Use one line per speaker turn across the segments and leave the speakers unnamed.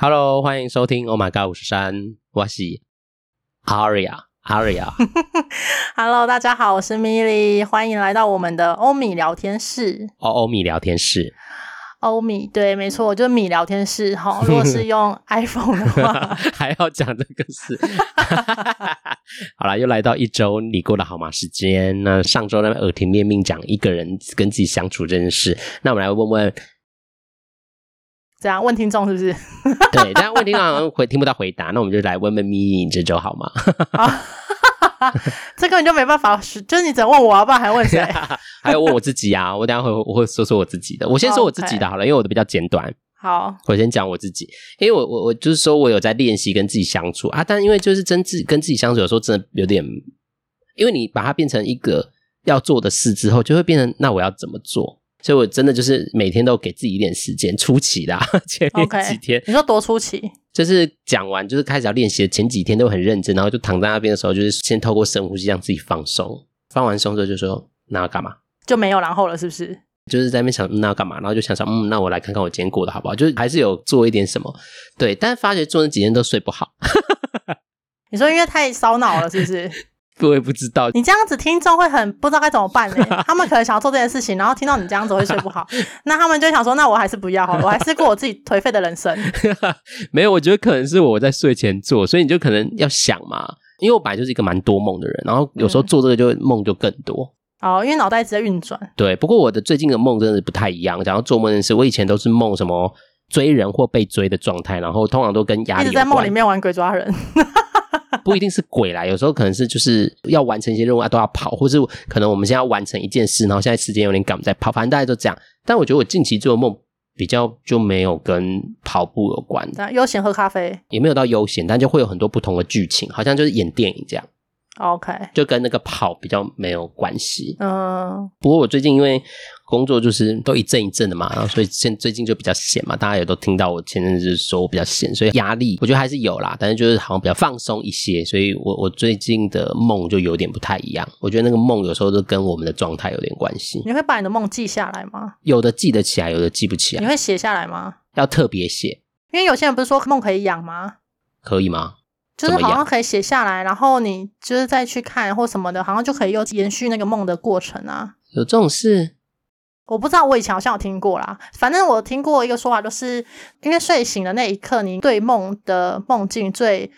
Hello，欢迎收听《Oh My God 五十三》，我是 Aria，Aria。
Hello，大家好，我是 Milly，欢迎来到我们的欧米聊天室。
哦，欧米聊天室。
欧米，对，没错，就是米聊天室哈。如果是用 iPhone 的话，
还要讲这个事。好啦，又来到一周你过得好吗时间。那上周呢，耳提面命讲一个人跟自己相处这件事。那我们来问问。
这样问听众是不是？
对，这样问听众好像回听不到回答，那我们就来问问咪咪这周好吗？
这根本就没办法，就是你只能问我，要不然还问谁？
还有问我自己啊！我等下会我会说说我自己的，我先说我自己的好了.因为我的比较简短。
好，
我先讲我自己，因为我我我就是说我有在练习跟自己相处啊，但因为就是真自跟自己相处，有时候真的有点，因为你把它变成一个要做的事之后，就会变成那我要怎么做？所以，我真的就是每天都给自己一点时间，初期的 前面几天。Okay, 你
说多初期？
就是讲完，就是开始要练习的前几天都很认真，然后就躺在那边的时候，就是先透过深呼吸让自己放松。放完松之后，就说那要干嘛？
就没有然后了，是不是？
就是在那边想那要干嘛，然后就想想，嗯，那我来看看我今天过得好不好？就是还是有做一点什么，对。但是发觉做那几天都睡不好。
你说因为太烧脑了，是不是？
我也不知道，
你这样子听众会很不知道该怎么办呢？他们可能想要做这件事情，然后听到你这样子会睡不好，那他们就想说，那我还是不要好了，我还是过我自己颓废的人生。
没有，我觉得可能是我在睡前做，所以你就可能要想嘛，因为我本来就是一个蛮多梦的人，然后有时候做这个就梦就更多。
嗯、哦，因为脑袋一直在运转。
对，不过我的最近的梦真的是不太一样。讲到做梦的事，我以前都是梦什么追人或被追的状态，然后通常都跟压力。一直在梦里面玩鬼抓人。不一定是鬼来，有时候可能是就是要完成一些任务啊，都要跑，或是可能我们现在要完成一件事，然后现在时间有点赶，在跑，反正大家都这样。但我觉得我近期做的梦比较就没有跟跑步有关，
悠闲喝咖啡
也没有到悠闲，但就会有很多不同的剧情，好像就是演电影这样。
OK，
就跟那个跑比较没有关系。嗯，不过我最近因为。工作就是都一阵一阵的嘛，然后所以现最近就比较闲嘛，大家也都听到我前阵子说我比较闲，所以压力我觉得还是有啦，但是就是好像比较放松一些，所以我我最近的梦就有点不太一样。我觉得那个梦有时候都跟我们的状态有点关系。
你会把你的梦记下来吗？
有的记得起来，有的记不起来。
你会写下来吗？
要特别写，
因为有些人不是说梦可以养吗？
可以吗？
就是好像可以写下来，然后你就是再去看或什么的，好像就可以又延续那个梦的过程啊。
有这种事？
我不知道，我以前好像有听过啦。反正我听过一个说法，就是因为睡醒的那一刻，你对梦的梦境最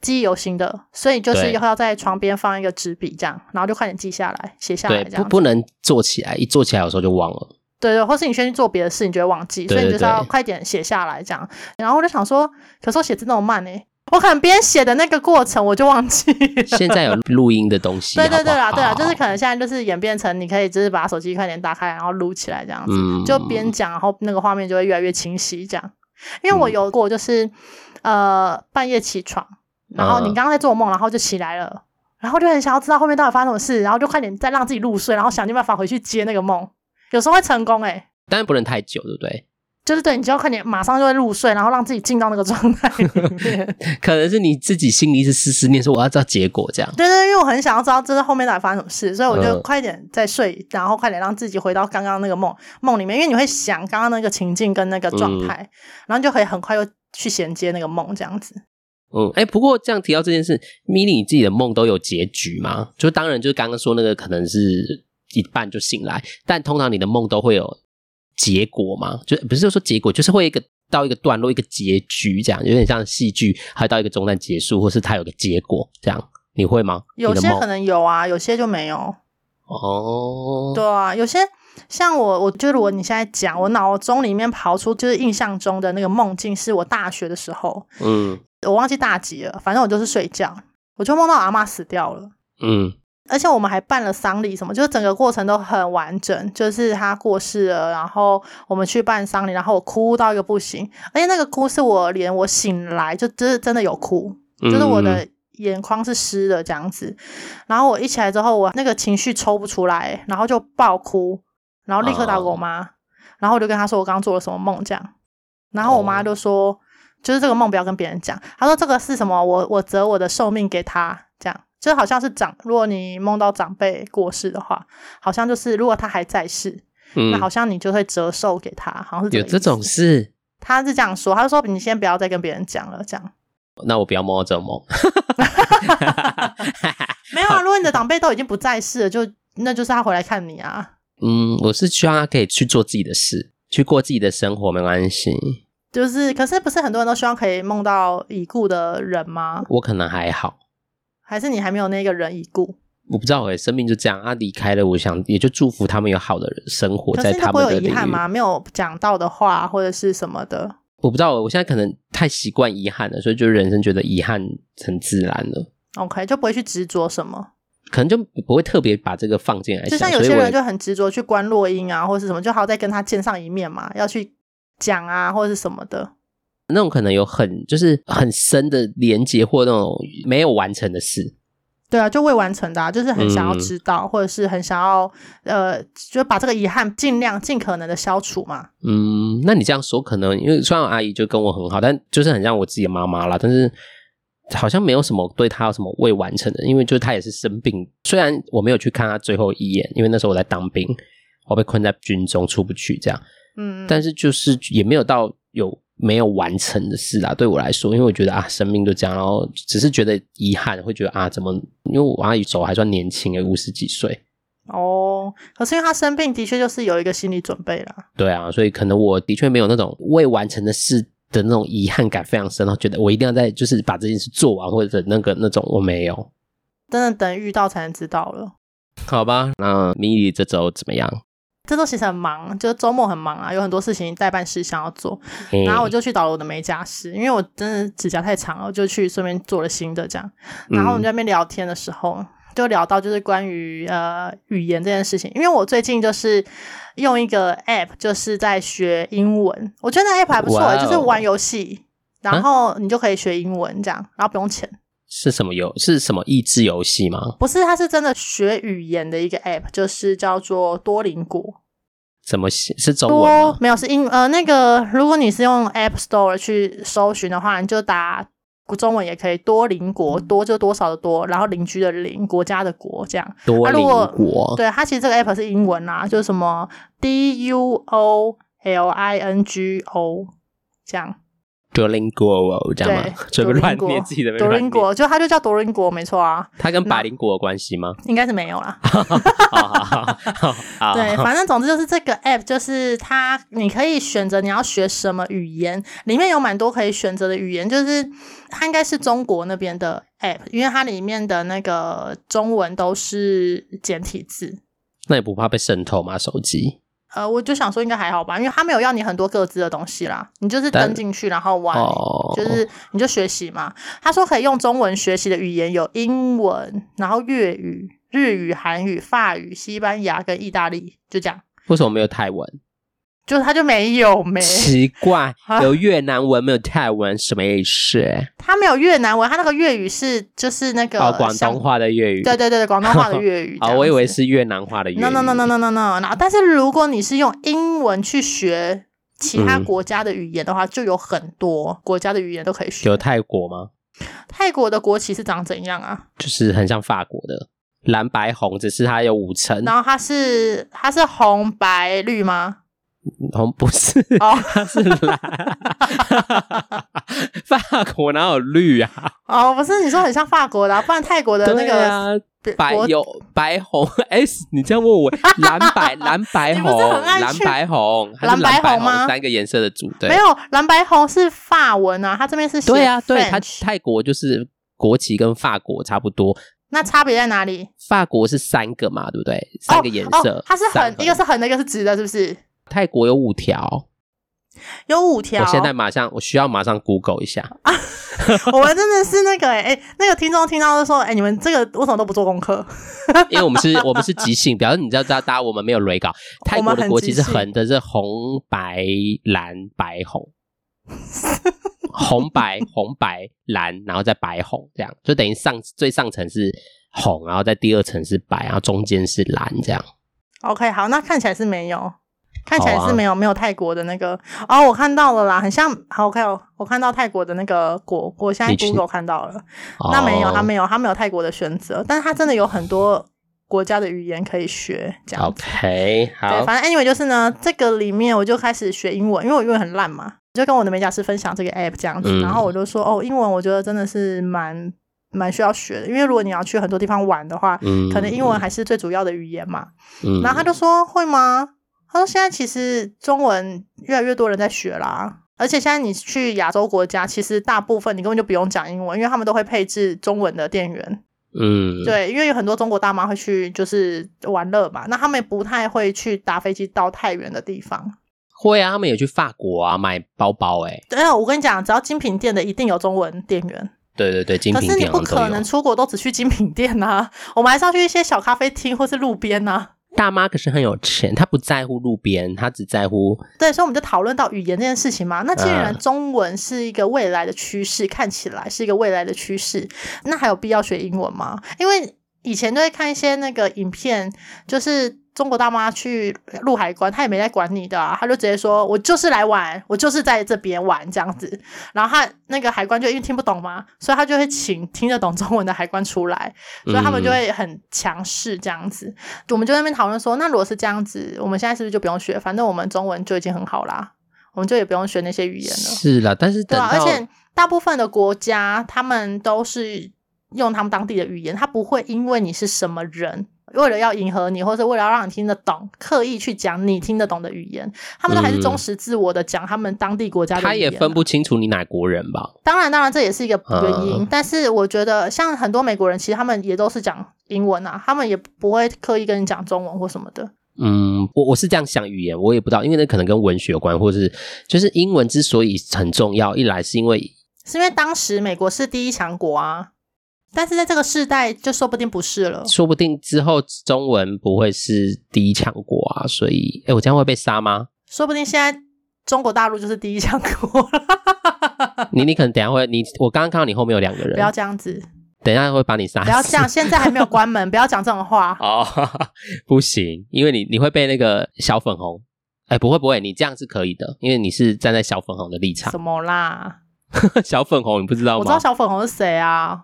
记忆犹新的，所以就是以后要在床边放一个纸笔，这样，然后就快点记下来，写下来这样。
不不能坐起来，一坐起来有时候就忘了。
对对，或是你先去做别的事，你就会忘记，所以你就是要快点写下来这样。然后我就想说，可是我写字那么慢呢、欸。我可能边写的那个过程我就忘记了。
现在有录音的东西。
对对对啦，对啦，就是可能现在就是演变成你可以就是把手机快点打开，然后录起来这样子，嗯、就边讲，然后那个画面就会越来越清晰这样。因为我有过就是、嗯、呃半夜起床，然后你刚刚在做梦，然后就起来了，嗯、然后就很想要知道后面到底发生什么事，然后就快点再让自己入睡，然后想尽办法回去接那个梦，有时候会成功诶、欸，
当然不能太久，对不对？
就是对，你就要快点，马上就会入睡，然后让自己进到那个状态里面。
可能是你自己心里是思思念，说我要知道结果这样。
对对，因为我很想要知道这是后面到底发生什么事，所以我就快点再睡，嗯、然后快点让自己回到刚刚那个梦梦里面，因为你会想刚刚那个情境跟那个状态，嗯、然后就可以很快又去衔接那个梦这样子。
嗯，哎、欸，不过这样提到这件事，Milly 你自己的梦都有结局吗？就当然就是刚刚说那个可能是一半就醒来，但通常你的梦都会有。结果嘛，就不是说结果，就是会一个到一个段落，一个结局这样，有点像戏剧，还到一个中段结束，或是它有个结果这样，你会吗？
有些可能有啊，有些就没有。
哦，
对啊，有些像我，我觉得如果你现在讲，我脑中里面刨出就是印象中的那个梦境，是我大学的时候，嗯，我忘记大几了，反正我就是睡觉，我就梦到我阿妈死掉了，嗯。而且我们还办了丧礼，什么，就是整个过程都很完整。就是他过世了，然后我们去办丧礼，然后我哭到一个不行。而且那个哭是我连我醒来就真真的有哭，就是我的眼眶是湿的这样子。然后我一起来之后，我那个情绪抽不出来，然后就爆哭，然后立刻打给我妈，然后我就跟她说我刚刚做了什么梦这样。然后我妈就说，就是这个梦不要跟别人讲。她说这个是什么？我我折我的寿命给她这样。就好像是长，如果你梦到长辈过世的话，好像就是如果他还在世，嗯、那好像你就会折寿给他，好像是这
有这种事。
他是这样说，他说你先不要再跟别人讲了，这样。
那我不要梦到这种梦。
没有啊，如果你的长辈都已经不在世了，就那就是他回来看你啊。
嗯，我是希望他可以去做自己的事，去过自己的生活，没关系。
就是，可是不是很多人都希望可以梦到已故的人吗？
我可能还好，
还是你还没有那个人已故？
我不知道诶、欸，生命就这样，啊离开了，我想也就祝福他们有好的生活在他们的领域。会有遗憾吗？
没有讲到的话或者是什么的？
我不知道，我现在可能太习惯遗憾了，所以就人生觉得遗憾很自然了。
OK，就不会去执着什么，
可能就不会特别把这个放进来。
就像有些人就很执着去观落音啊，或是什么，就好再跟他见上一面嘛，要去讲啊，或者是什么的。
那种可能有很就是很深的连接，或那种没有完成的事。
对啊，就未完成的，啊，就是很想要知道，嗯、或者是很想要，呃，就把这个遗憾尽量尽可能的消除嘛。
嗯，那你这样说，可能因为虽然阿姨就跟我很好，但就是很像我自己的妈妈啦。但是好像没有什么对她有什么未完成的，因为就是她也是生病。虽然我没有去看她最后一眼，因为那时候我在当兵，我被困在军中出不去，这样。嗯，但是就是也没有到有。没有完成的事啦，对我来说，因为我觉得啊，生命就这样，然后只是觉得遗憾，会觉得啊，怎么？因为我阿姨走还算年轻诶，五十几岁。
哦，可是因为他生病，的确就是有一个心理准备啦。
对啊，所以可能我的确没有那种未完成的事的那种遗憾感非常深，然后觉得我一定要在就是把这件事做完，或者那个那种我没有。
真的等遇到才能知道了。
好吧，那米莉这周怎么样？
这周其实很忙，就是周末很忙啊，有很多事情待办事项要做。嗯、然后我就去找了我的美甲师，因为我真的指甲太长了，我就去顺便做了新的这样。然后我们在那边聊天的时候，嗯、就聊到就是关于呃语言这件事情，因为我最近就是用一个 app，就是在学英文。我觉得那 app 还不错，哦、就是玩游戏，然后你就可以学英文这样，然后不用钱。
是什么游？是什么益智游戏吗？
不是，它是真的学语言的一个 app，就是叫做多邻国。
怎么写？是中文吗？
没有，是英呃那个。如果你是用 App Store 去搜寻的话，你就打中文也可以。多邻国，多就多少的多，然后邻居的邻，国家的国，这样。
多邻国。
对，它其实这个 app 是英文啦，就是什么 D U O L I N G O 这样。
多邻国哦，这样吗？这个乱念自己的。
多邻国，就它就叫多邻国，没错啊。
它跟百灵果有关系吗？
应该是没有啦。对，反正总之就是这个 app，就是它，你可以选择你要学什么语言，里面有蛮多可以选择的语言，就是它应该是中国那边的 app，因为它里面的那个中文都是简体字。
那也不怕被渗透吗？手机？
呃，我就想说应该还好吧，因为他没有要你很多各自的东西啦，你就是登进去然后玩，哦、就是你就学习嘛。他说可以用中文学习的语言有英文，然后粤语、日语、韩语、法语、西班牙跟意大利，就这样。
为什么没有泰文？
就他就没有没
奇怪，有越南文没有泰文，什么意思？
他没有越南文，他那个粤语是就是那个
哦，广东话的粤语，
对对对，广东话的粤语。
哦，我以为是越南话的粤语。
No no no no no no no no。但是如果你是用英文去学其他国家的语言的话，就有很多国家的语言都可以学。
有泰国吗？
泰国的国旗是长怎样啊？
就是很像法国的蓝白红，只是它有五层。
然后它是它是红白绿吗？
红不是，哦它是蓝。法国哪有绿啊？
哦，不是，你说很像法国的，不然泰国的那个
白有白红。哎，你这样问我，蓝白蓝白红，蓝白红，蓝白红吗？三个颜色的组，对，
没有蓝白红是法文啊，它这边是
对啊，对，它泰国就是国旗跟法国差不多，
那差别在哪里？
法国是三个嘛，对不对？三个颜色，
它是横，一个是横的，一个是直的，是不是？
泰国有五条，
有五条。
我现在马上，我需要马上 Google 一下。啊、
我们真的是那个哎、欸欸，那个听众听到就说：“哎、欸，你们这个为什么都不做功课？”
因为我们是，我们是即兴，表示你知道，大家我们没有雷稿。泰国的国旗是横的，是红白蓝白红，红白红白蓝，然后再白红，这样就等于上最上层是红，然后在第二层是白，然后中间是蓝，这样。
OK，好，那看起来是没有。看起来是没有、啊、没有泰国的那个哦，我看到了啦，很像。好，我看哦，我看到泰国的那个国，我现在 Google 看到了。哦、那没有，他没有，他没有泰国的选择，但是他真的有很多国家的语言可以学。这样
OK，好。
对，反正 anyway 就是呢，这个里面我就开始学英文，因为我英文很烂嘛。就跟我的美甲师分享这个 app 这样子，嗯、然后我就说哦，英文我觉得真的是蛮蛮需要学的，因为如果你要去很多地方玩的话，嗯、可能英文还是最主要的语言嘛。嗯、然后他就说会吗？他说现在其实中文越来越多人在学啦，而且现在你去亚洲国家，其实大部分你根本就不用讲英文，因为他们都会配置中文的店员。嗯，对，因为有很多中国大妈会去就是玩乐嘛，那他们也不太会去搭飞机到太远的地方。
会啊，他们也去法国啊买包包诶、欸。
对啊，我跟你讲，只要精品店的一定有中文店员。
对对对，精品店。
可是你不可能出国都只去精品店啊，我们还是要去一些小咖啡厅或是路边啊。
大妈可是很有钱，她不在乎路边，她只在乎。
对，所以我们就讨论到语言这件事情嘛。那既然中文是一个未来的趋势，嗯、看起来是一个未来的趋势，那还有必要学英文吗？因为以前都会看一些那个影片，就是。中国大妈去入海关，她也没在管你的啊，她就直接说：“我就是来玩，我就是在这边玩这样子。”然后他那个海关就因为听不懂嘛，所以他就会请听得懂中文的海关出来，所以他们就会很强势这样子。嗯、我们就在那边讨论说：“那如果是这样子，我们现在是不是就不用学？反正我们中文就已经很好啦，我们就也不用学那些语言了。”
是啦，但是
对啊，而且大部分的国家他们都是用他们当地的语言，他不会因为你是什么人。为了要迎合你，或者为了要让你听得懂，刻意去讲你听得懂的语言，他们都还是忠实自我的讲他们当地国家的语言。
他也分不清楚你哪国人吧？
当然，当然这也是一个原因。嗯、但是我觉得，像很多美国人，其实他们也都是讲英文啊，他们也不会刻意跟你讲中文或什么的。
嗯，我我是这样想语言，我也不知道，因为那可能跟文学有关，或者是就是英文之所以很重要，一来是因为
是因为当时美国是第一强国啊。但是在这个世代，就说不定不是了。
说不定之后中文不会是第一强国啊，所以，哎，我这样会被杀吗？
说不定现在中国大陆就是第一强国。
你你可能等一下会，你我刚刚看到你后面有两个人，
不要这样子。
等一下会把你杀死。
不要这样，现在还没有关门，不要讲这种话。
哦，不行，因为你你会被那个小粉红。哎，不会不会，你这样是可以的，因为你是站在小粉红的立场。
什么啦？
小粉红，你不知道吗？
我知道小粉红是谁啊。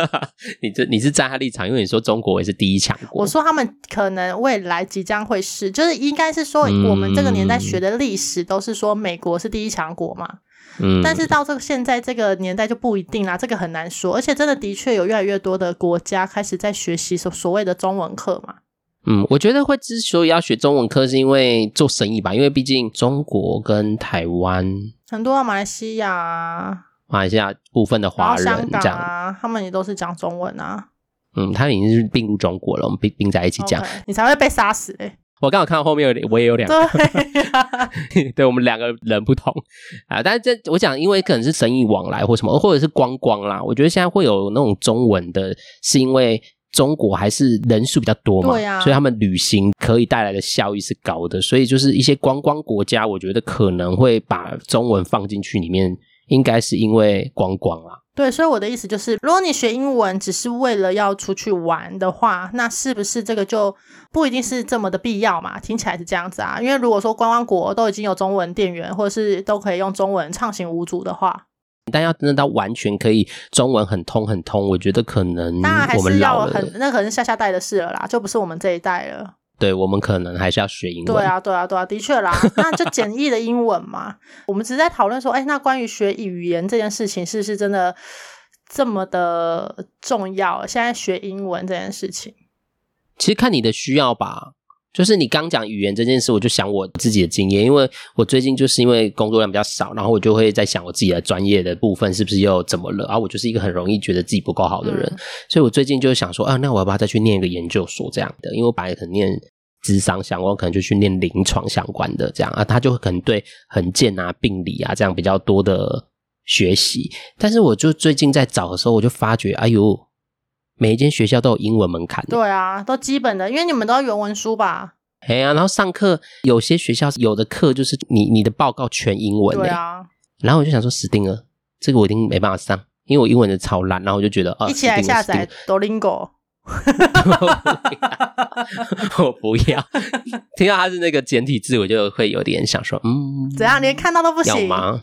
你这你是站他立场，因为你说中国也是第一强国。
我说他们可能未来即将会是，就是应该是说我们这个年代学的历史都是说美国是第一强国嘛。嗯。但是到这个现在这个年代就不一定啦，这个很难说。而且真的的确有越来越多的国家开始在学习所所谓的中文课嘛。
嗯，我觉得会之所以要学中文课，是因为做生意吧，因为毕竟中国跟台湾
很多啊，马来西亚。
马来西亚部分的华人，
这样啊，他们也都是讲中文啊。
嗯，他已经是并入中国了，我们并并在一起讲，okay,
你才会被杀死诶、欸。
我刚好看到后面有，我也有两个，对，啊、对，我们两个人不同啊。但是这我讲，因为可能是生意往来或什么，或者是观光啦。我觉得现在会有那种中文的，是因为中国还是人数比较多嘛，对啊，所以他们旅行可以带来的效益是高的，所以就是一些观光国家，我觉得可能会把中文放进去里面。应该是因为观光啦，
对，所以我的意思就是，如果你学英文只是为了要出去玩的话，那是不是这个就不一定是这么的必要嘛？听起来是这样子啊，因为如果说观光国都已经有中文店员，或者是都可以用中文畅行无阻的话，
但要真的到完全可以中文很通很通，我觉得可能我们老了，当然还是要
很，那可能是下下代的事了啦，就不是我们这一代了。
对，我们可能还是要学英文。
对啊，对啊，对啊，的确啦，那就简易的英文嘛。我们只是在讨论说，哎，那关于学语言这件事情，是不是真的这么的重要？现在学英文这件事情，
其实看你的需要吧。就是你刚讲语言这件事，我就想我自己的经验，因为我最近就是因为工作量比较少，然后我就会在想我自己的专业的部分是不是又怎么了？然后我就是一个很容易觉得自己不够好的人，嗯、所以我最近就想说，啊，那我要不要再去念一个研究所这样的？因为我本来可能念智商相关，可能就去念临床相关的这样啊，他就可能对横健啊、病理啊这样比较多的学习。但是我就最近在找的时候，我就发觉，哎呦。每一间学校都有英文门槛。
对啊，都基本的，因为你们都要原文书吧？
哎呀、啊，然后上课有些学校有的课就是你你的报告全英文。对啊。然后我就想说，死定了，这个我一定没办法上，因为我英文的超烂。然后我就觉得，啊，
一起来下载 Duolingo。
我不要，听到它是那个简体字，我就会有点想说，嗯，
怎样？连看到都不行
吗？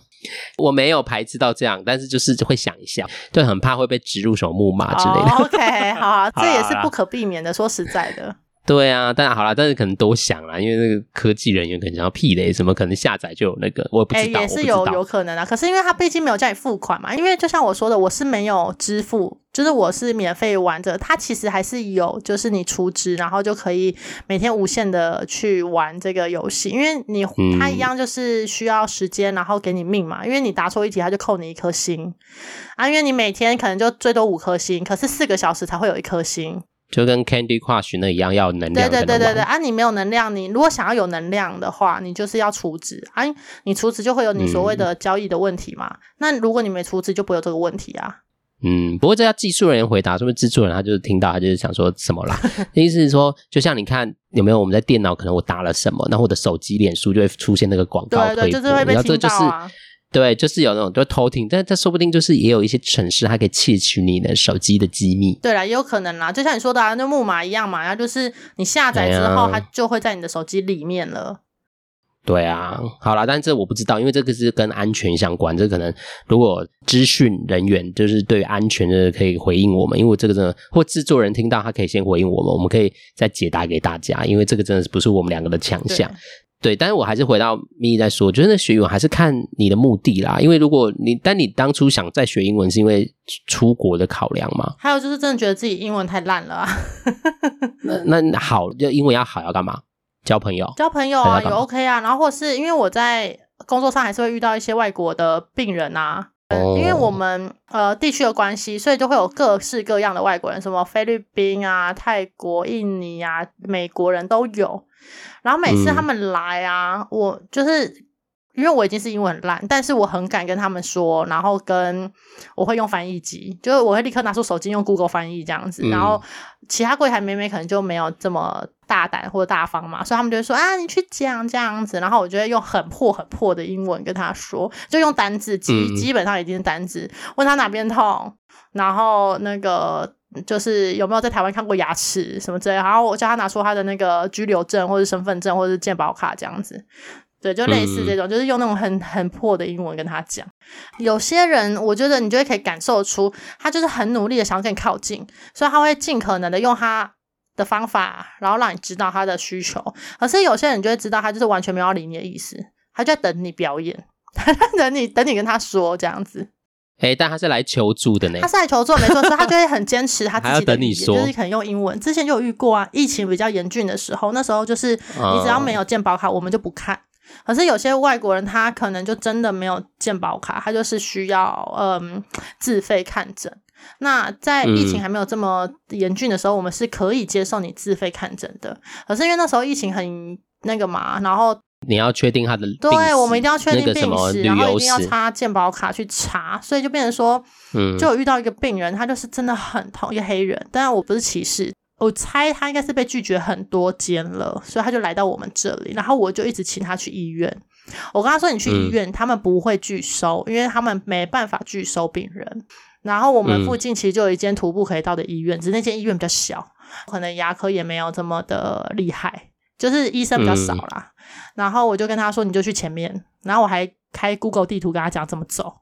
我没有排斥到这样，但是就是会想一下，就很怕会被植入什么木马之类的。
Oh, OK，好，这也是不可避免的。说实在的，
对啊，但好啦，但是可能都想啦，因为那个科技人员可能想要屁雷，什么可能下载就有那个，我也不知道，
欸、也是有有可能啊。可是因为他毕竟没有叫你付款嘛，因为就像我说的，我是没有支付，就是我是免费玩着，他其实还是有，就是你出资，然后就可以每天无限的去玩这个游戏，因为你他一样就是需要时间，然后给你命嘛，因为你答错一题，他就扣你一颗星啊，因为你每天可能就最多五颗星，可是四个小时才会有一颗星。
就跟 Candy Crush 那一样，要能量。
对对对对对啊！你没有能量，你如果想要有能量的话，你就是要储值啊！你储值就会有你所谓的交易的问题嘛。嗯、那如果你没储值，就不会有这个问题啊。
嗯，不过这要技术人员回答，是不是制作人他就是听到他就是想说什么啦？意思是说，就像你看有没有我们在电脑可能我打了什么，那我的手机脸书就会出现那个广告推播，
对对，就是会被听到啊。
对，就是有那种就偷听，但他说不定就是也有一些城市，它可以窃取你的手机的机密。
对啦，也有可能啦，就像你说的，啊，那木马一样嘛，然后就是你下载之后，它就会在你的手机里面了。
对啊，好啦，但这我不知道，因为这个是跟安全相关，这可能如果资讯人员就是对安全的可以回应我们，因为这个真的或制作人听到他可以先回应我们，我们可以再解答给大家，因为这个真的是不是我们两个的强项。对，但是我还是回到咪咪在说，我觉得那学英文还是看你的目的啦。因为如果你，但你当初想再学英文，是因为出国的考量吗？
还有就是真的觉得自己英文太烂了啊。
那那好，就英文要好要干嘛？交朋友，
交朋友啊，也 OK 啊。然后或是因为我在工作上还是会遇到一些外国的病人啊，哦、因为我们呃地区的关系，所以就会有各式各样的外国人，什么菲律宾啊、泰国、印尼啊、美国人都有。然后每次他们来啊，嗯、我就是因为我已经是英文很烂，但是我很敢跟他们说，然后跟我会用翻译机，就是我会立刻拿出手机用 Google 翻译这样子。嗯、然后其他柜台妹妹可能就没有这么大胆或者大方嘛，所以他们就会说啊，你去讲这样子。然后我就会用很破很破的英文跟他说，就用单字基基本上已经是单字，嗯、问他哪边痛，然后那个。就是有没有在台湾看过牙齿什么之类，然后我叫他拿出他的那个居留证或者身份证或者是健保卡这样子，对，就类似这种，嗯、就是用那种很很破的英文跟他讲。有些人我觉得你就会可以感受出他就是很努力的想要跟你靠近，所以他会尽可能的用他的方法，然后让你知道他的需求。可是有些人就会知道他就是完全没有理你的意思，他就在等你表演，他在等你等你跟他说这样子。
哎、欸，但他是来求助的呢。
他是来求助，没错，所以他就会很坚持他自己的语言，就是可能用英文。之前就有遇过啊，疫情比较严峻的时候，那时候就是你只要没有健保卡，我们就不看。可是有些外国人他可能就真的没有健保卡，他就是需要嗯自费看诊。那在疫情还没有这么严峻的时候，我们是可以接受你自费看诊的。可是因为那时候疫情很那个嘛，然后。
你要确定他的，
对，我们一定要确定病史，然后一定要插健保卡去查，所以就变成说，嗯，就有遇到一个病人，他就是真的很痛，一个黑人，当然我不是歧视，我猜他应该是被拒绝很多间了，所以他就来到我们这里，然后我就一直请他去医院，我跟他说，你去医院，他们不会拒收，因为他们没办法拒收病人，然后我们附近其实就有一间徒步可以到的医院，只是那间医院比较小，可能牙科也没有这么的厉害。就是医生比较少啦，嗯、然后我就跟他说，你就去前面，然后我还开 Google 地图跟他讲怎么走，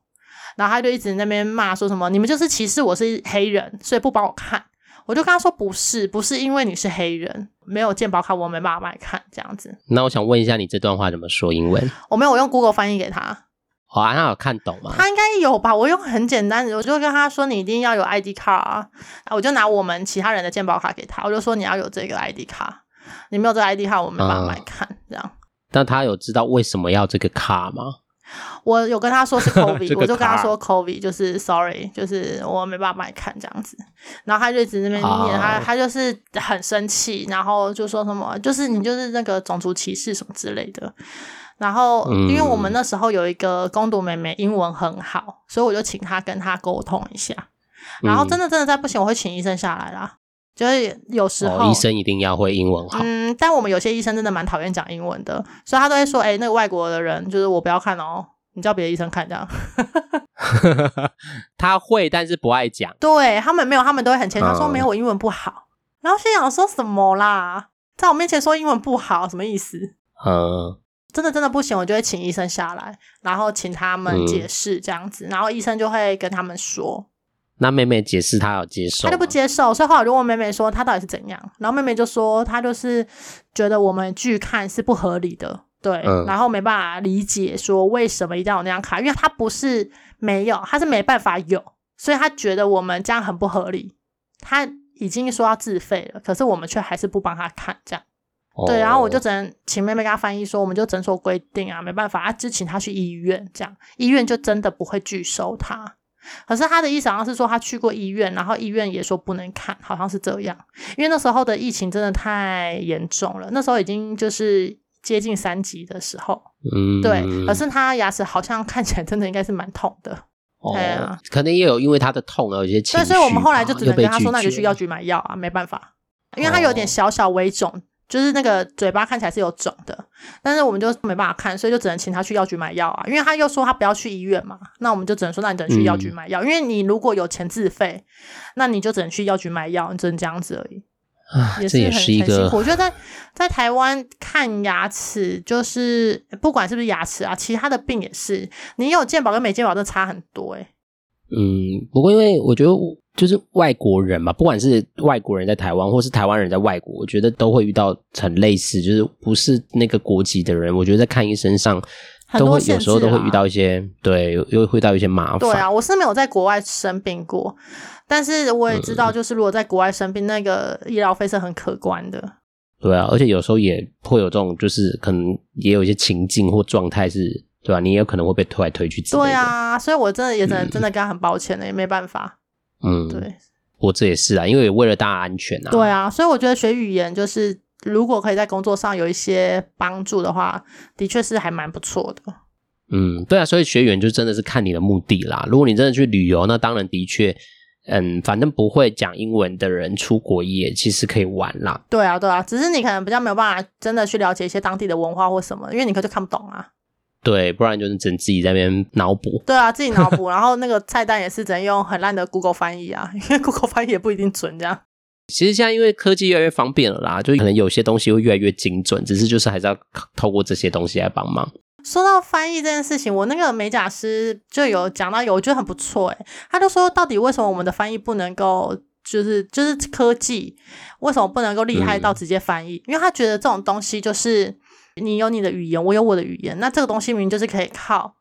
然后他就一直在那边骂说什么，你们就是歧视我是黑人，所以不帮我看。我就跟他说不是，不是因为你是黑人，没有健保卡我没办法帮你看这样子。
那我想问一下，你这段话怎么说英文？
我没有，我用 Google 翻译给他。
好啊，他有看懂吗？
他应该有吧，我用很简单的，我就跟他说你一定要有 ID 卡啊，我就拿我们其他人的健保卡给他，我就说你要有这个 ID 卡。你没有这个 ID 号，我没办法来看，嗯、这样。
但他有知道为什么要这个卡吗？
我有跟他说是 COVID，我就跟他说 COVID 就是 Sorry，就是我没办法来看这样子。然后他就一直那边念，他他就是很生气，然后就说什么，就是你就是那个种族歧视什么之类的。然后因为我们那时候有一个攻读妹妹英文很好，所以我就请他跟他沟通一下。然后真的真的再不行，我会请医生下来啦。就是有时候、
哦、医生一定要会英文好，
嗯，但我们有些医生真的蛮讨厌讲英文的，所以他都会说，哎、欸，那个外国的人就是我不要看哦，你叫别的医生看这样。
他会，但是不爱讲。
对，他们没有，他们都会很谦虚，他说没有，我英文不好。嗯、然后心想说什么啦，在我面前说英文不好，什么意思？
嗯，
真的真的不行，我就会请医生下来，然后请他们解释这样子，嗯、然后医生就会跟他们说。
那妹妹解释她有接受，
她就不接受，所以后来我就问妹妹说她到底是怎样，然后妹妹就说她就是觉得我们拒看是不合理的，对，嗯、然后没办法理解说为什么一定要有那张卡，因为她不是没有，她是没办法有，所以她觉得我们这样很不合理，她已经说要自费了，可是我们却还是不帮她看这样，哦、对，然后我就只能请妹妹给她翻译说，我们就诊所规定啊，没办法，啊，就请她去医院，这样医院就真的不会拒收她。可是他的意思好像是说他去过医院，然后医院也说不能看，好像是这样。因为那时候的疫情真的太严重了，那时候已经就是接近三级的时候。嗯，对。可是他牙齿好像看起来真的应该是蛮痛的。哦，对啊，
可能也有因为他的痛而有一些情绪。
所以我们后来就只能跟他说，那就去药局买药啊，没办法，因为他有点小小微肿。就是那个嘴巴看起来是有肿的，但是我们就没办法看，所以就只能请他去药局买药啊。因为他又说他不要去医院嘛，那我们就只能说，那你只能去药局买药。嗯、因为你如果有钱自费，那你就只能去药局买药，你只能这样子而已。
啊，也是很这也是一个很辛苦。
我觉得在在台湾看牙齿，就是不管是不是牙齿啊，其他的病也是，你有健保跟没健保，真的差很多诶、欸。
嗯，不过因为我觉得。就是外国人嘛，不管是外国人在台湾，或是台湾人在外国，我觉得都会遇到很类似，就是不是那个国籍的人，我觉得在看医生上都会有时候都会遇到一些，对，又会遇到一些麻烦。
对啊，我是没有在国外生病过，但是我也知道，就是如果在国外生病，嗯、那个医疗费是很可观的。
对啊，而且有时候也会有这种，就是可能也有一些情境或状态是，对吧、啊？你也有可能会被推来推去之类的。
对啊，所以我真的也真的真的跟他很抱歉的，嗯、也没办法。
嗯，
对，
我这也是啊，因为为了大家安全啊。
对啊，所以我觉得学语言就是，如果可以在工作上有一些帮助的话，的确是还蛮不错的。
嗯，对啊，所以学语言就真的是看你的目的啦。如果你真的去旅游，那当然的确，嗯，反正不会讲英文的人出国也其实可以玩啦。
对啊，对啊，只是你可能比较没有办法真的去了解一些当地的文化或什么，因为你可能就看不懂啊。
对，不然就是只能自己在那边脑补。
对啊，自己脑补，然后那个菜单也是只能用很烂的 Google 翻译啊，因为 Google 翻译也不一定准。这样，
其实现在因为科技越来越方便了啦，就可能有些东西会越来越精准，只是就是还是要透过这些东西来帮忙。
说到翻译这件事情，我那个美甲师就有讲到有，我觉得很不错诶，他就说到底为什么我们的翻译不能够，就是就是科技为什么不能够厉害到直接翻译？嗯、因为他觉得这种东西就是。你有你的语言，我有我的语言，那这个东西明明就是可以靠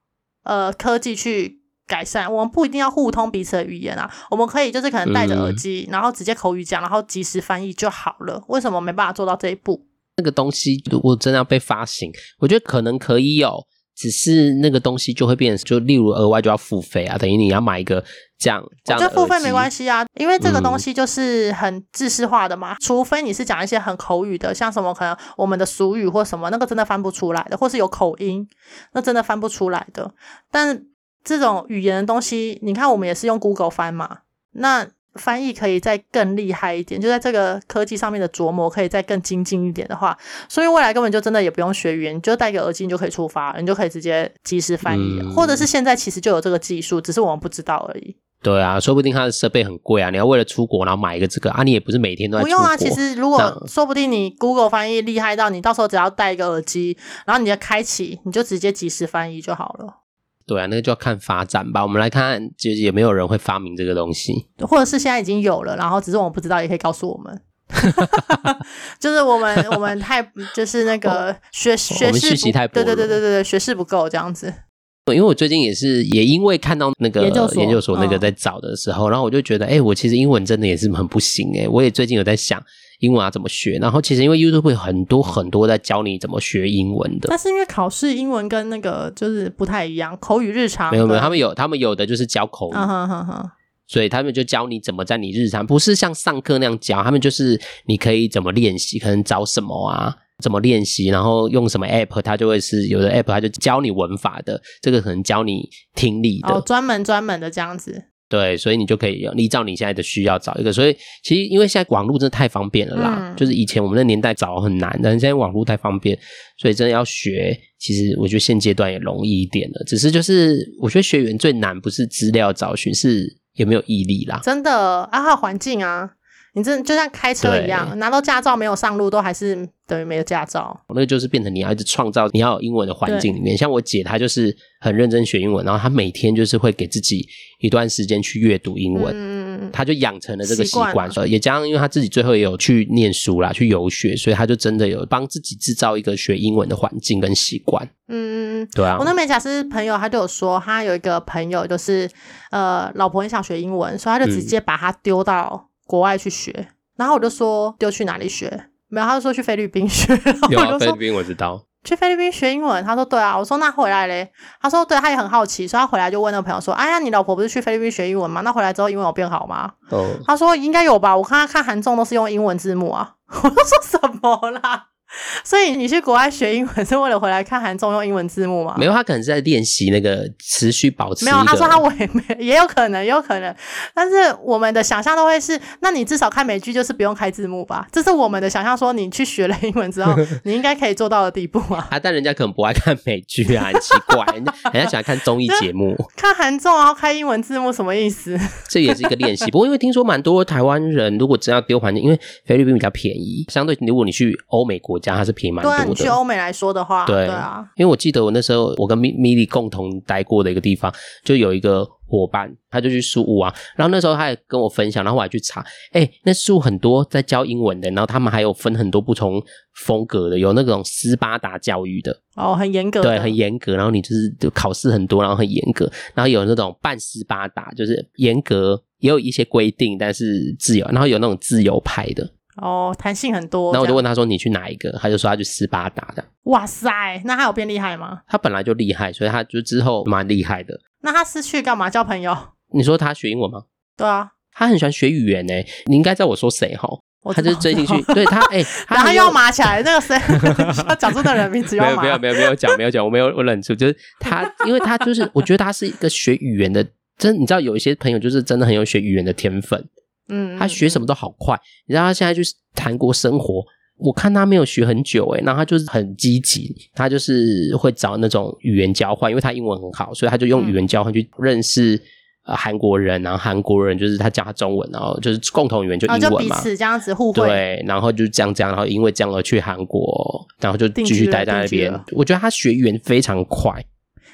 呃科技去改善。我们不一定要互通彼此的语言啊，我们可以就是可能戴着耳机，嗯、然后直接口语讲，然后及时翻译就好了。为什么没办法做到这一步？
那个东西如果真的要被发行，我觉得可能可以有。只是那个东西就会变成，就例如额外就要付费啊，等于你要买一个这样这样的。我觉得付费
没关系啊，因为这个东西就是很知识化的嘛。嗯、除非你是讲一些很口语的，像什么可能我们的俗语或什么，那个真的翻不出来的，或是有口音，那真的翻不出来的。但这种语言的东西，你看我们也是用 Google 翻嘛，那。翻译可以再更厉害一点，就在这个科技上面的琢磨可以再更精进一点的话，所以未来根本就真的也不用学语言，你就戴个耳机你就可以出发，你就可以直接及时翻译，嗯、或者是现在其实就有这个技术，只是我们不知道而已。
对啊，说不定它的设备很贵啊，你要为了出国然后买一个这个啊，你也不是每天都在出国。
不用啊，其实如果说不定你 Google 翻译厉害到你到时候只要戴一个耳机，然后你要开启，你就直接及时翻译就好了。
对啊，那个就要看发展吧。我们来看，就是有没有人会发明这个东西，
或者是现在已经有了，然后只是我们不知道，也可以告诉我们。就是我们我们太就是那个学学识太对对对对对学识不够这样子。
因为我最近也是也因为看到那个研究所研究所那个在找的时候，嗯、然后我就觉得，哎，我其实英文真的也是很不行哎。我也最近有在想。英文要怎么学？然后其实因为 YouTube 会很多很多在教你怎么学英文的。
但是因为考试英文跟那个就是不太一样，口语日常
没有没有，他们有他们有的就是教口语，
啊、哈哈哈，
所以他们就教你怎么在你日常，不是像上课那样教，他们就是你可以怎么练习，可能找什么啊，怎么练习，然后用什么 App，它就会是有的 App，它就教你文法的，这个可能教你听力的，
哦，专门专门的这样子。
对，所以你就可以依照你现在的需要找一个。所以其实因为现在网络真的太方便了啦，嗯、就是以前我们的年代找很难，但是现在网络太方便，所以真的要学，其实我觉得现阶段也容易一点了。只是就是我觉得学员最难不是资料找寻，是有没有毅力啦。
真的，啊，还有环境啊。你这就像开车一样，拿到驾照没有上路，都还是等于没有驾照。
那个就是变成你要一直创造，你要有英文的环境里面。像我姐，她就是很认真学英文，然后她每天就是会给自己一段时间去阅读英文。嗯嗯，他就养成了这个习惯，呃，也加上因为她自己最后也有去念书啦，去游学，所以她就真的有帮自己制造一个学英文的环境跟习惯。嗯嗯，对啊。
我那美甲师朋友他就有说，他有一个朋友就是呃，老婆很想学英文，所以他就直接把他丢到国外去学。嗯、然后我就说丢去哪里学？没有，他就说去菲律宾学。
有啊，菲律宾我知道。
去菲律宾学英文，他说对啊，我说那回来嘞，他说对，他也很好奇，所以他回来就问那个朋友说，哎呀，你老婆不是去菲律宾学英文吗？那回来之后英文有变好吗？哦，他说应该有吧，我看他看韩综都是用英文字幕啊，我说什么啦？所以你去国外学英文是为了回来看韩综用英文字幕吗？
没有，他可能是在练习那个持续保持。
没有，他说他我也没也有可能，也有可能。但是我们的想象都会是，那你至少看美剧就是不用开字幕吧？这是我们的想象，说你去学了英文之后，你应该可以做到的地步啊。
啊，但人家可能不爱看美剧啊，很奇怪，人家人家喜欢看综艺节目。
看韩综然后开英文字幕什么意思？
这也是一个练习。不过因为听说蛮多台湾人如果真要丢环境，因为菲律宾比较便宜，相对如果你去欧美国家，它是便宜蛮多。
你去欧美来说的话，对，对啊，
因为我记得我那时候我跟米米莉共同待过的一个地方，就有一个伙伴，他就去宿务啊，然后那时候他也跟我分享，然后我还去查，哎，那宿务很多在教英文的，然后他们还有分很多不同风格的，有那种斯巴达教育的，
哦，很严格，
对，很严格，然后你就是就考试很多，然后很严格，然后有那种半斯巴达，就是严格，也有一些规定，但是自由，然后有那种自由派的。
哦，弹性很多。
然后我就问他说：“你去哪一个？”他就说：“他去斯巴达的。”
哇塞，那他有变厉害吗？
他本来就厉害，所以他就之后蛮厉害的。
那他是去干嘛？交朋友？
你说他学英文吗？
对啊，
他很喜欢学语言诶。你应该知道我说谁哈？他就是追进去，对他哎，
然后他又要码起来。那个谁？他讲出的人名字要
没有没有没有讲没有讲，我没有我忍住。就是他，因为他就是我觉得他是一个学语言的，真你知道有一些朋友就是真的很有学语言的天分。嗯，他学什么都好快，你知道他现在去韩国生活，我看他没有学很久诶，然后他就是很积极，他就是会找那种语言交换，因为他英文很好，所以他就用语言交换去认识呃韩国人，然后韩国人就是他教他中文，然后就是共同语言就英文嘛，
就彼此这样子互惠，
对，然后就这样这样，然后因为这样而去韩国，然后就继续待在那边。我觉得他学语言非常快，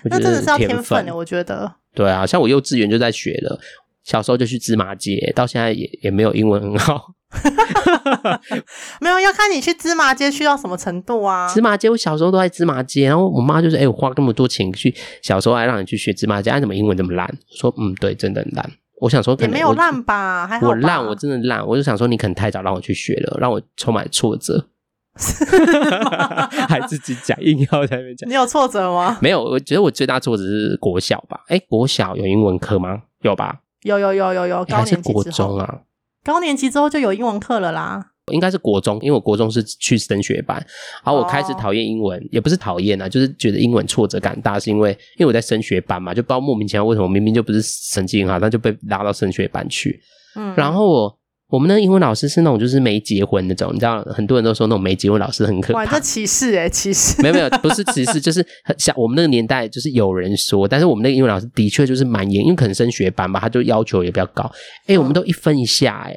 那真的是要天分的，我觉得。
对啊，像我幼稚园就在学了。小时候就去芝麻街，到现在也也没有英文很好。
没有，要看你去芝麻街去到什么程度啊。
芝麻街，我小时候都在芝麻街，然后我妈就是：“哎、欸，我花那么多钱去，小时候还让你去学芝麻街，啊怎么英文这么烂？”说：“嗯，对，真的很烂。”我想说，
也没有烂吧，还好吧。
我烂，我真的烂。我就想说，你可能太早让我去学了，让我充满挫折。还自己讲，硬要在那边讲。
你有挫折吗？
没有，我觉得我最大挫折是国小吧。哎、欸，国小有英文课吗？有吧。
有有有有有，高年级之后，还是
国中啊？
高年级之后就有英文课了啦。
应该是国中，因为我国中是去升学班，然后我开始讨厌英文，哦、也不是讨厌啊，就是觉得英文挫折感大，是因为因为我在升学班嘛，就不知道莫名其妙为什么明明就不是成绩很好，但就被拉到升学班去。嗯，然后我。我们的英文老师是那种就是没结婚那种，你知道，很多人都说那种没结婚老师很可怕。
哇，这歧视诶，歧视。
没有没有，不是歧视，就是像我们那个年代，就是有人说，但是我们那个英文老师的确就是蛮严，因为可能升学班吧，他就要求也比较高。哎、嗯，我们都一分一下，哎，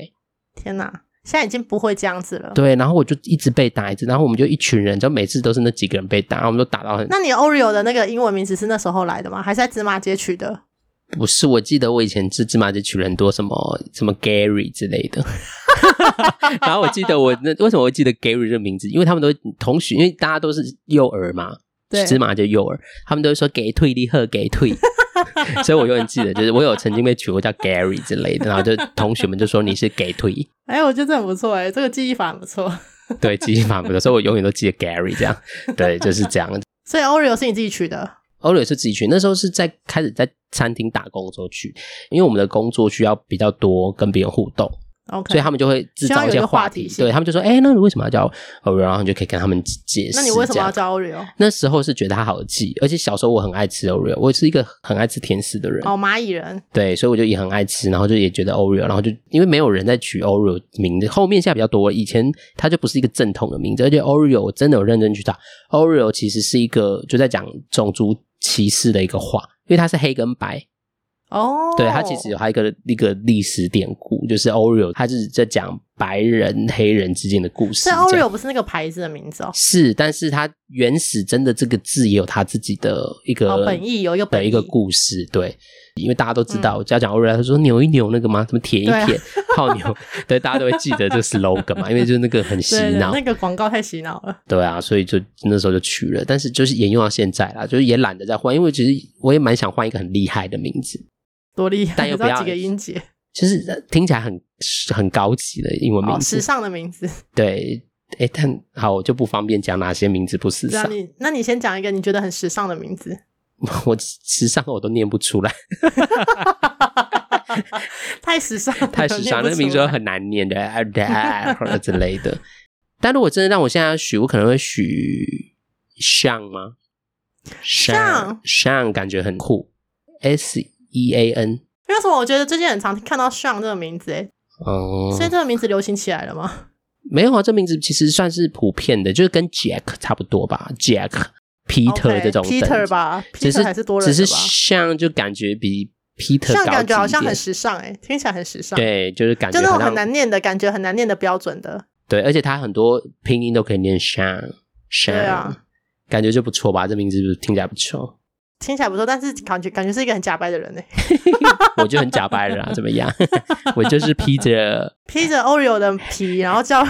天哪，现在已经不会这样子了。
对，然后我就一直被打，一直，然后我们就一群人，就每次都是那几个人被打，然后我们都打到很。
那你 Oreo 的那个英文名字是那时候来的吗？还是在芝麻街取的？
不是，我记得我以前吃芝麻就取了很多什么什么 Gary 之类的。然后我记得我那为什么会记得 Gary 这个名字？因为他们都同学，因为大家都是幼儿嘛，对，芝麻就幼儿，他们都会说给退立刻给退，所以我永远记得，就是我有曾经被取过叫 Gary 之类的，然后就同学们就说你是给退。
哎，我觉得这很不错哎，这个记忆法很不错。
对，记忆法不错，所以我永远都记得 Gary 这样。对，就是这样。
所以 Oreo 是你自己取的。
Oreo 是自己去，那时候是在开始在餐厅打工的时候去，因为我们的工作需要比较多跟别人互动。Okay, 所以他们就会制造一些话题，对他们就说：“哎、欸，那你为什么要叫 Oreo？” 然后你就可以跟他们解释。
那你为什么要叫 Oreo？
那时候是觉得它好记，而且小时候我很爱吃 Oreo，我是一个很爱吃甜食的人。
哦，蚂蚁人。
对，所以我就也很爱吃，然后就也觉得 Oreo，然后就因为没有人在取 Oreo 名字，后面现在比较多，以前它就不是一个正统的名字，而且 Oreo 我真的有认真去查，Oreo 其实是一个就在讲种族歧视的一个话，因为它是黑跟白。
哦，
对，它其实有它一个一个历史典故，就是 Oreo，它是在讲白人黑人之间的故事。
但 Oreo 不是那个牌子的名字哦，
是，但是它原始真的这个字也有它自己的一
个、本意，有一个本
一个故事，对。因为大家都知道，只要讲 Oreo，他说扭一扭那个吗？什么舔一舔，啊、泡妞，对，大家都会记得这 slogan 嘛。因为就是那个很洗脑，
那个广告太洗脑了。
对啊，所以就那时候就取了，但是就是沿用到现在啦，就是也懒得再换，因为其实我也蛮想换一个很厉害的名字，
多厉害，
但又不要
几个音节，
就是听起来很很高级的英文名字，
哦、时尚的名字。
对，哎，但好，我就不方便讲哪些名字不时尚。
那你那你先讲一个你觉得很时尚的名字。
我时尚我都念不出来，
太时尚，
太时尚，那个名字很难念的或者之类的。但如果真的让我现在要许，我可能会许 Sean 吗？Sean Sean 感觉很酷，S E A N。
为什么我觉得最近很常看到 Sean 这个名字？哎，哦，所以这个名字流行起来了吗？
没有啊，这名字其实算是普遍的，就是跟 Jack 差不多吧，Jack。Peter 这种
Peter 吧，
只是
还是多人，
只是像就感觉比 Peter
像感觉好像很时尚哎，听起来很时尚。
对，就是感觉
就那种很难念的感觉，很难念的标准的。
对，而且它很多拼音都可以念 Shan Sean，对啊，感觉就不错吧？这名字是不是听起来不错？
听起来不错，但是感觉感觉是一个很假掰的人呢。
我就很假掰了，怎么样？我就是披着
披着 Oreo 的皮，然后叫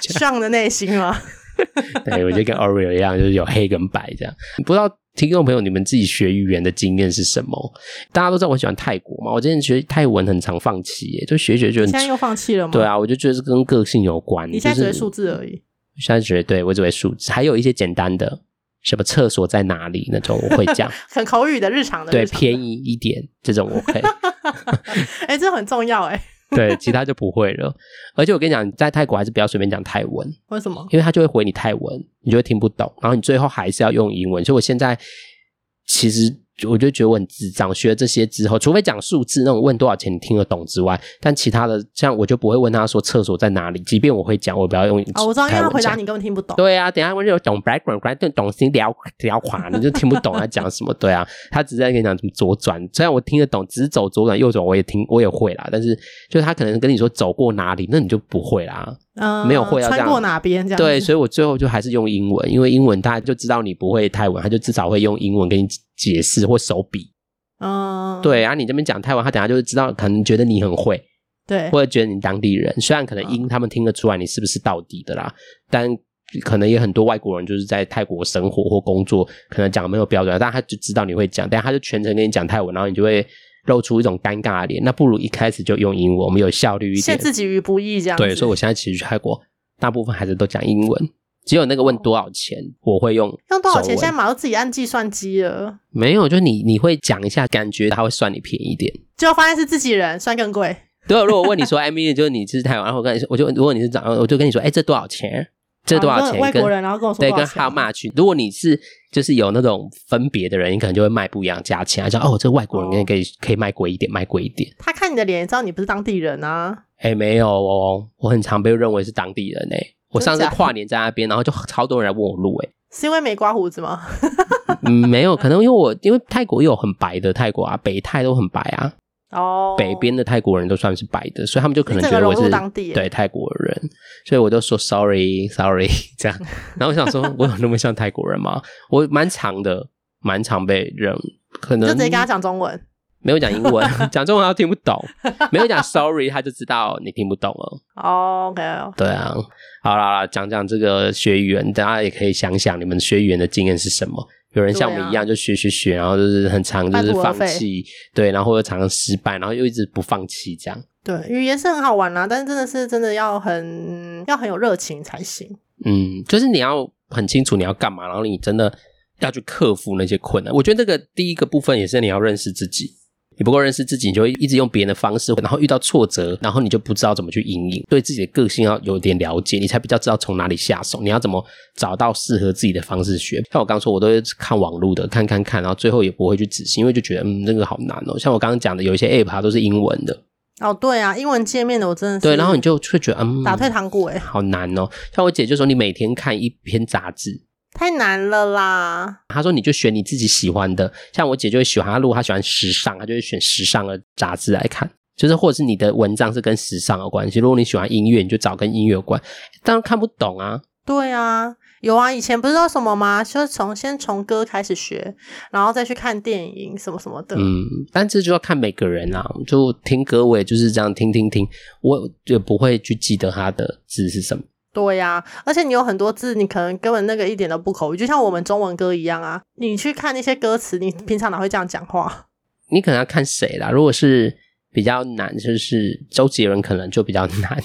Sean 的内心吗？
对，我觉得跟 Oreo 一样，就是有黑跟白这样。不知道听众朋友，你们自己学语言的经验是什么？大家都知道我喜欢泰国嘛，我之前学泰文很常放弃耶，就学学就。
现在又放弃了吗？
对啊，我就觉得是跟个性有关。
你现在只会数字而已。
现在觉得对，我只会数字，还有一些简单的，什么厕所在哪里那种，我会讲。
很口语的日常的，
对，便宜一点这种我可以。
哎、欸，这很重要哎。
对，其他就不会了。而且我跟你讲，在泰国还是不要随便讲泰文。
为什么？
因为他就会回你泰文，你就会听不懂，然后你最后还是要用英文。所以我现在其实。我就觉得我很智障，学了这些之后，除非讲数字那种问多少钱你听得懂之外，但其他的像我就不会问他说厕所在哪里，即便我会讲，我不要用。
哦，我知道，因为他回答你根本听不懂。
对啊，等下我就懂 background，懂懂心聊 聊垮，你就听不懂他讲什么。对啊，他只是在跟你讲怎么左转，虽然我听得懂，只是走左转右转我也听我也会啦，但是就是他可能跟你说走过哪里，那你就不会啦。嗯，没有会要
穿过哪边这样？
对，所以我最后就还是用英文，因为英文他就知道你不会泰文，他就至少会用英文跟你解释或手笔。
嗯，
对啊，你这边讲泰文，他等下就会知道，可能觉得你很会，
对，
或者觉得你当地人。虽然可能音他们听得出来你是不是到底的啦，嗯、但可能也很多外国人就是在泰国生活或工作，可能讲的没有标准，但他就知道你会讲，但他就全程跟你讲泰文，然后你就会露出一种尴尬的脸。那不如一开始就用英文，我们有效率一点，
陷自己于不义这样。
对，所以我现在其实去泰国，大部分还是都讲英文。只有那个问多少钱，我会用
用多少钱。现在马上自己按计算机了。
没有，就你你会讲一下，感觉他会算你便宜一点。
最后发现是自己人，算更贵。
对，如果问你说，哎，咪，就是你是台湾，然后我跟你说，我就如果你是长，我就跟你说，哎，这多少钱？这多少钱？
外国人，然后跟我说
对，跟 how much。如果你是就是有那种分别的人，你可能就会卖不一样价钱，像哦，这外国人可以可以卖贵一点，卖贵一点。
他看你的脸，知道你不是当地人啊？
哎，没有哦，我很常被认为是当地人哎。我上次跨年在那边，然后就超多人来问我路，诶
是因为没刮胡子吗？
嗯，没有，可能因为我因为泰国有很白的泰国啊，北泰都很白啊。
哦，
北边的泰国人都算是白的，所以他们就可能觉得我是当地对泰国人，所以我就说 sorry sorry 这样。然后我想说，我有那么像泰国人吗？我蛮长的，蛮常被认，可能
就直接跟他讲中文。
没有讲英文，讲中文他听不懂；没有讲 sorry，他就知道你听不懂了。
Oh, OK，
对啊，好啦啦，讲讲这个学语言，大家也可以想想你们学语言的经验是什么。有人像我们一样就学学学，然后就是很常就是放弃，对，然后又常常失败，然后又一直不放弃这样。
对，语言是很好玩啦，但是真的是真的要很要很有热情才行。
嗯，就是你要很清楚你要干嘛，然后你真的要去克服那些困难。我觉得这个第一个部分也是你要认识自己。你不够认识自己，你就会一直用别人的方式，然后遇到挫折，然后你就不知道怎么去因应。对自己的个性要有点了解，你才比较知道从哪里下手。你要怎么找到适合自己的方式学？像我刚刚说，我都会看网络的，看看看，然后最后也不会去仔细，因为就觉得嗯，那个好难哦。像我刚刚讲的，有一些 app 它都是英文的。
哦，对啊，英文界面的我真的是
对，然后你就会觉得嗯，
打退堂鼓诶，
好难哦。像我姐就说，你每天看一篇杂志。
太难了啦。
他说你就选你自己喜欢的，像我姐就会喜欢，她如果她喜欢时尚，她就会选时尚的杂志来看，就是或者是你的文章是跟时尚有关系。如果你喜欢音乐，你就找跟音乐有关，当然看不懂啊。
对啊。有啊，以前不是说什么吗？就是从先从歌开始学，然后再去看电影什么什么的。
嗯，但这就要看每个人啊。就听歌，我也就是这样听听听，我也不会去记得他的字是什么。
对呀、啊，而且你有很多字，你可能根本那个一点都不口语，就像我们中文歌一样啊。你去看那些歌词，你平常哪会这样讲话？
你可能要看谁啦。如果是比较难，就是周杰伦，可能就比较难。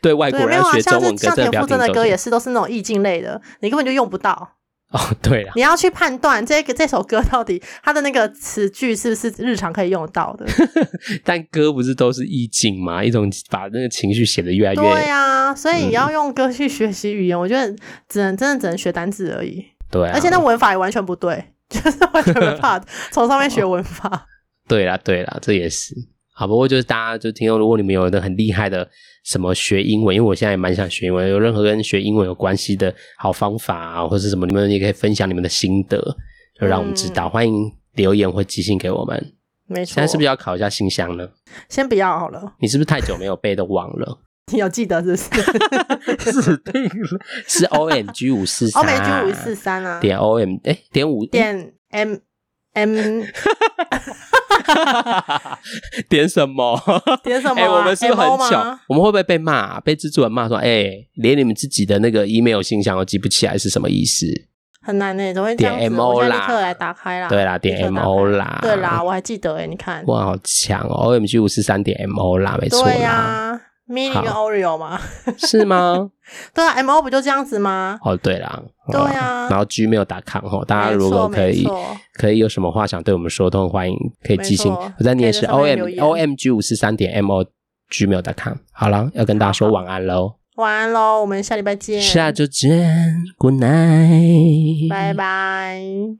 对外国人学中文歌，像田馥甄的歌也
是，都是那种意境类的，你根本就用不到。
哦，对了，
你要去判断这个这首歌到底它的那个词句是不是日常可以用得到的。
但歌不是都是意境吗？一种把那个情绪写得越来越……
对呀、啊，所以你要用歌去学习语言，嗯、我觉得只能真的只能学单字而已。
对、啊，
而且那文法也完全不对，就是完全没办法从上面学文法。哦、
对啦，对啦，这也是。好，不过就是大家就听到，如果你们有一个很厉害的什么学英文，因为我现在也蛮想学英文，有任何跟学英文有关系的好方法啊，或者是什么，你们也可以分享你们的心得，就让我们知道。嗯、欢迎留言或寄信给我们。
没错，
现在是不是要考一下信箱呢？
先不要好了。
你是不是太久没有背都忘了？
你有记得是不是？
死定了，是 O M G 五四三，O M
G 五四三啊，
点 O M 哎点五
点 M M。
点什么？
点什么？
哎、欸，我们是不是很巧？我们会不会被骂？被制作人骂说：“哎、欸，连你们自己的那个 email 信箱都记不起来是什么意思？”
很难呢、欸，怎么会？点 mo 啦，立刻来打开啦。
对啦，点 mo 啦。
对啦，我还记得哎、欸，你看，
哇，好强哦！OMG 五四三点 mo 啦，没错啦。
Mini 跟 Oreo 吗？
是吗？
对啊，M O 不就这样子吗？
哦，对啦，
对啊。
然后 Gmail.com 哈，大家如果可以可以有什么话想对我们说，都欢迎可以寄信。我在念是 O M O M G 五四三点 M O Gmail.com。好了，要跟大家说晚安喽。
晚安喽，我们下礼拜见。
下周见，Good night，
拜拜。